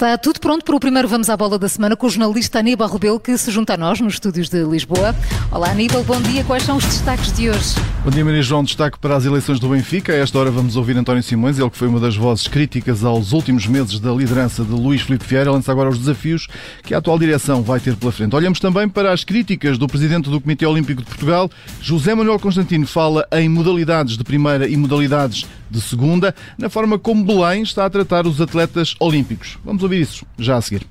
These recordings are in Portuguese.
Está tudo pronto para o primeiro Vamos à Bola da Semana com o jornalista Aníbal Rebelo, que se junta a nós nos estúdios de Lisboa. Olá Aníbal, bom dia. Quais são os destaques de hoje? Bom dia, Maria João. Destaque para as eleições do Benfica. A esta hora vamos ouvir António Simões, ele que foi uma das vozes críticas aos últimos meses da liderança de Luís Filipe Vieira. Lança agora os desafios que a atual direção vai ter pela frente. Olhamos também para as críticas do presidente do Comitê Olímpico de Portugal. José Manuel Constantino fala em modalidades de primeira e modalidades de segunda, na forma como Belém está a tratar os atletas olímpicos. Vamos ouvir isso já a seguir.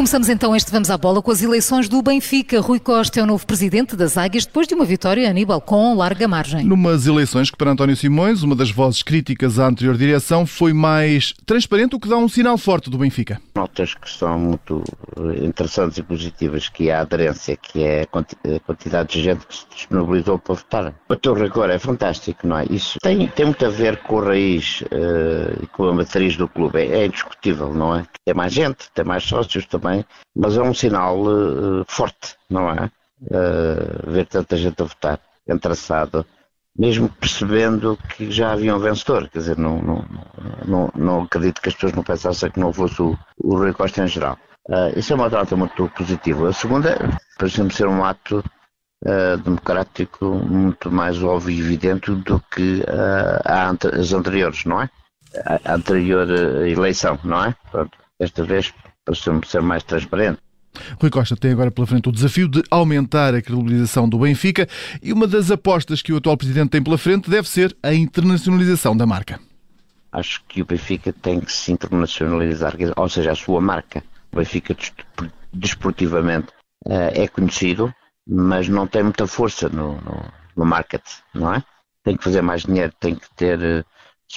Começamos então este Vamos à Bola com as eleições do Benfica. Rui Costa é o novo presidente das Águias depois de uma vitória, Aníbal, com larga margem. Numas eleições que, para António Simões, uma das vozes críticas à anterior direção, foi mais transparente, o que dá um sinal forte do Benfica. Notas que são muito eh, interessantes e positivas, que é a aderência, que é a quantidade de gente que se disponibilizou para votar. O teu rigor é fantástico, não é? Isso tem, tem muito a ver com a raiz uh, e com a matriz do clube, é, é indiscutível, não é? Tem mais gente, tem mais sócios, mas é um sinal uh, forte, não é? Uh, ver tanta gente a votar, entraçado, mesmo percebendo que já havia um vencedor, quer dizer, não, não, não, não acredito que as pessoas não pensassem que não fosse o, o Rui Costa em geral. Uh, isso é uma nota muito positiva. A segunda, parece-me ser um ato uh, democrático muito mais óbvio e evidente do que uh, as anteriores, não é? A anterior eleição, não é? Pronto, esta vez ser mais transparente. Rui Costa tem agora pela frente o desafio de aumentar a credibilização do Benfica e uma das apostas que o atual presidente tem pela frente deve ser a internacionalização da marca. Acho que o Benfica tem que se internacionalizar, ou seja, a sua marca. O Benfica desportivamente eh, é conhecido, mas não tem muita força no, no, no market, não é? Tem que fazer mais dinheiro, tem que ter eh,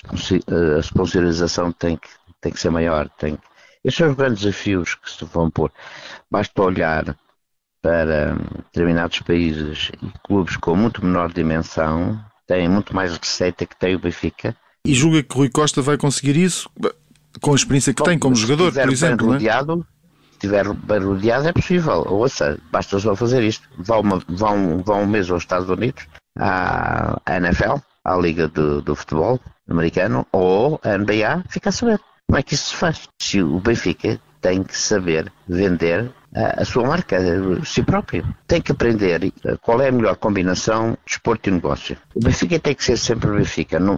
eh, a sponsorização tem que, tem que ser maior, tem que estes são os grandes desafios que se vão pôr. Basta olhar para determinados países e clubes com muito menor dimensão têm muito mais receita que tem o Benfica. E julga que Rui Costa vai conseguir isso com a experiência que tem como jogador, por exemplo? Bem rodeado, é? Se estiver bem rodeado, é possível. Ouça, basta só fazer isto. Vá, uma, um, vá um mês aos Estados Unidos, à NFL, à Liga do, do Futebol Americano, ou à NBA, fica a saber. Como é que isso se faz? Se o Benfica tem que saber vender a, sua marca, si próprio. Tem que aprender qual é a melhor combinação desporto e negócio. O Benfica tem que ser sempre Benfica, não,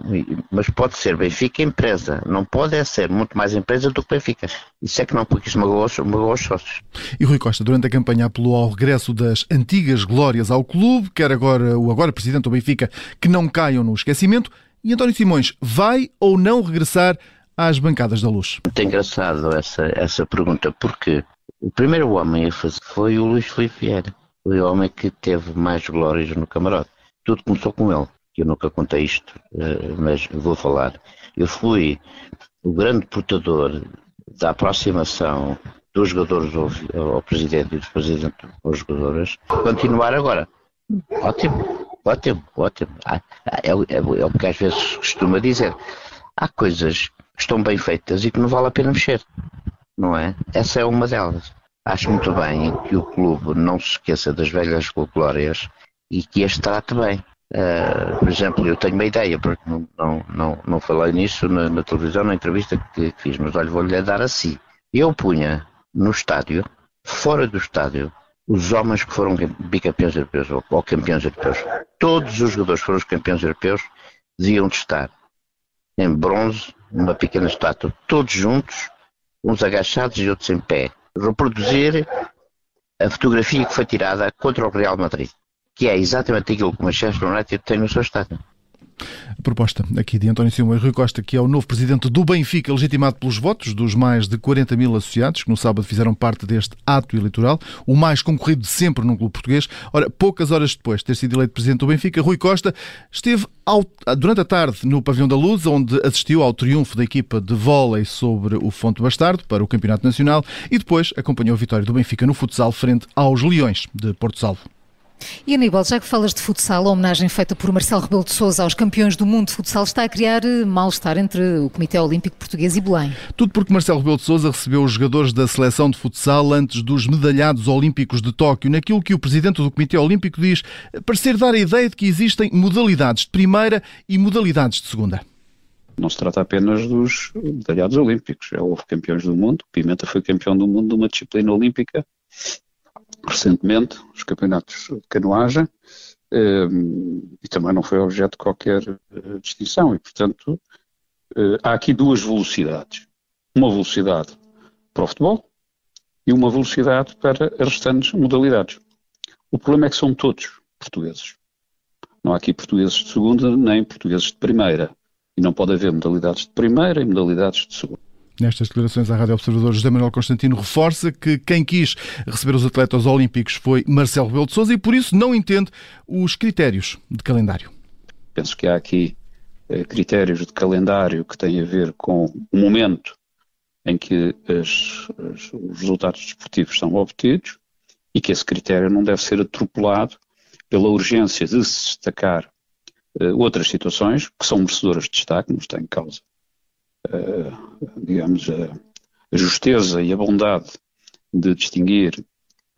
mas pode ser Benfica empresa. Não pode é ser muito mais empresa do que Benfica. Isso é que não, porque isso magoa, magoa os sócios. E Rui Costa, durante a campanha apelou ao regresso das antigas glórias ao clube, quer agora o agora presidente do Benfica que não caiam no esquecimento. E António Simões vai ou não regressar às bancadas da luz? Muito engraçado essa, essa pergunta, porque o primeiro homem a fazer foi o Luís Filipe Vieira. O homem que teve mais glórias no camarote. Tudo começou com ele. Eu nunca contei isto, eh, mas vou falar. Eu fui o grande portador da aproximação dos jogadores ao, ao presidente e do presidente aos jogadores. Continuar agora. Ótimo, ótimo, ótimo. Ah, é, é, é o que às vezes costuma dizer. Há coisas estão bem feitas e que não vale a pena mexer, não é? Essa é uma delas. Acho muito bem que o clube não se esqueça das velhas glórias e que as trate bem. Uh, por exemplo, eu tenho uma ideia, porque não, não, não, não falei nisso na, na televisão, na entrevista que, fiz, mas olha, vou-lhe dar assim. Eu punha no estádio, fora do estádio, os homens que foram bicampeões europeus ou, ou campeões europeus. Todos os jogadores que foram os campeões europeus deviam de estar em bronze, numa pequena estátua, todos juntos, uns agachados e outros em pé, reproduzir a fotografia que foi tirada contra o Real Madrid, que é exatamente aquilo que o Manchester United tem no seu estádio. A proposta aqui de António e Rui Costa, que é o novo presidente do Benfica, legitimado pelos votos dos mais de 40 mil associados, que no sábado fizeram parte deste ato eleitoral, o mais concorrido de sempre num clube português. Ora, poucas horas depois de ter sido eleito presidente do Benfica, Rui Costa esteve ao, durante a tarde no Pavilhão da Luz, onde assistiu ao triunfo da equipa de vôlei sobre o Fonte Bastardo para o Campeonato Nacional e depois acompanhou a vitória do Benfica no futsal frente aos Leões de Porto Salvo. E Aníbal, já que falas de futsal, a homenagem feita por Marcelo Rebelo de Sousa aos campeões do mundo de futsal está a criar eh, mal-estar entre o Comitê Olímpico Português e Belém. Tudo porque Marcelo Rebelo de Sousa recebeu os jogadores da seleção de futsal antes dos medalhados olímpicos de Tóquio, naquilo que o presidente do Comitê Olímpico diz parecer dar a ideia de que existem modalidades de primeira e modalidades de segunda. Não se trata apenas dos medalhados olímpicos. Já houve campeões do mundo. Pimenta foi campeão do mundo de uma disciplina olímpica recentemente, os campeonatos de canoagem, e também não foi objeto de qualquer eh, distinção. E, portanto, eh, há aqui duas velocidades. Uma velocidade para o futebol e uma velocidade para as restantes modalidades. O problema é que são todos portugueses. Não há aqui portugueses de segunda nem portugueses de primeira. E não pode haver modalidades de primeira e modalidades de segunda. Nestas declarações à Rádio Observador, José Manuel Constantino reforça que quem quis receber os atletas olímpicos foi Marcelo Rebelo de Sousa e por isso não entende os critérios de calendário. Penso que há aqui eh, critérios de calendário que têm a ver com o momento em que as, as, os resultados desportivos são obtidos e que esse critério não deve ser atropelado pela urgência de se destacar uh, outras situações que são merecedoras de destaque, não está em causa digamos, a, justeza e a bondade de distinguir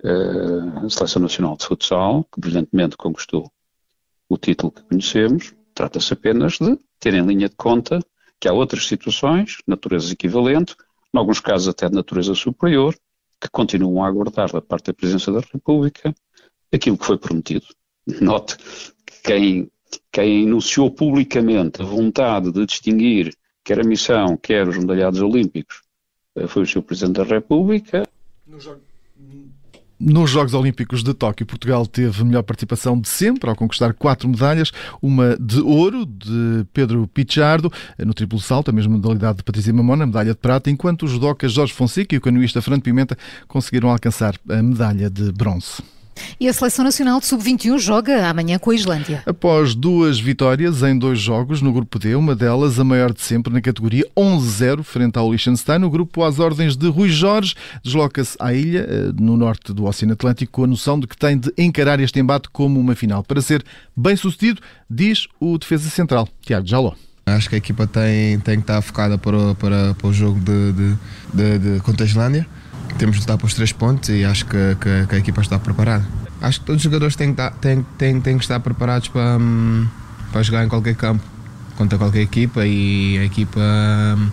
uh, a Seleção Nacional de Futsal, que brilhantemente conquistou o título que conhecemos, trata-se apenas de ter em linha de conta que há outras situações, natureza equivalente, em alguns casos até de natureza superior, que continuam a aguardar da parte da Presidência da República aquilo que foi prometido. Note que quem, quem enunciou publicamente a vontade de distinguir quer a missão, quer os medalhados olímpicos, eh, foi o Sr. Presidente da República. Nos Jogos Olímpicos de Tóquio, Portugal teve a melhor participação de sempre, ao conquistar quatro medalhas, uma de ouro de Pedro Pichardo, no triplo salto, a mesma modalidade de Patrícia Mamona, medalha de prata, enquanto os judocas Jorge Fonseca e o canoísta Fernando Pimenta conseguiram alcançar a medalha de bronze. E a Seleção Nacional de Sub-21 joga amanhã com a Islândia. Após duas vitórias em dois jogos no Grupo D, uma delas a maior de sempre na categoria 11-0 frente ao Liechtenstein, o grupo às ordens de Rui Jorge desloca-se à ilha, eh, no norte do Oceano Atlântico, com a noção de que tem de encarar este embate como uma final. Para ser bem sucedido, diz o defesa central, Tiago Jaló. Acho que a equipa tem, tem que estar focada para, para, para o jogo de, de, de, de contra a Islândia temos de lutar para os três pontos e acho que, que, que, a equipa está preparada. Acho que todos os jogadores têm que estar, têm, têm, têm que estar preparados para, hum, para jogar em qualquer campo, contra qualquer equipa e a equipa hum,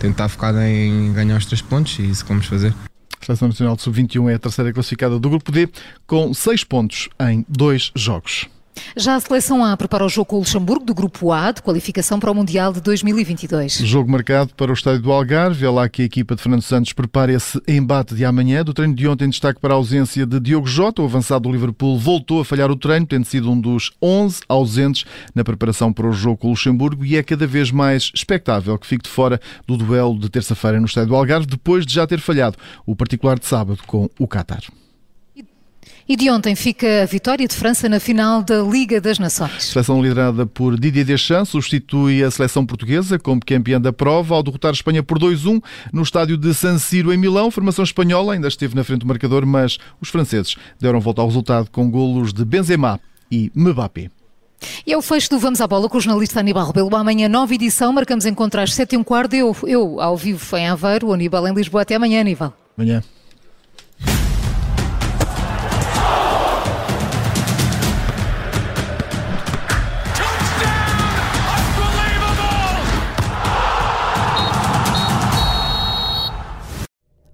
tem que estar focada em ganhar os três pontos e isso vamos fazer. A Seleção Nacional de Sub-21 é a terceira classificada do Grupo D, com seis pontos em dois jogos. Já a seleção A prepara o jogo com o Luxemburgo do Grupo A de qualificação para o Mundial de 2022. Jogo marcado para o estádio do Algarve. É lá que a equipa de Fernando Santos prepara esse embate de amanhã. Do treino de ontem, destaque para a ausência de Diogo Jota. O avançado do Liverpool voltou a falhar o treino, tendo sido um dos 11 ausentes na preparação para o jogo com o Luxemburgo e é cada vez mais expectável que fique de fora do duelo de terça-feira no estádio do Algarve, depois de já ter falhado o particular de sábado com o Qatar. E de ontem fica a vitória de França na final da Liga das Nações. A seleção liderada por Didier Deschamps substitui a seleção portuguesa como campeã da prova ao derrotar a Espanha por 2-1 no estádio de San Siro em Milão. A formação espanhola ainda esteve na frente do marcador, mas os franceses deram volta ao resultado com golos de Benzema e Mbappé. E é o fecho do Vamos à Bola com o jornalista Aníbal Rebelo. Amanhã, nova edição, marcamos encontrar às 7 e um quarto. Eu, eu, ao vivo em Aveiro, o Aníbal em Lisboa. Até amanhã, Aníbal. Amanhã.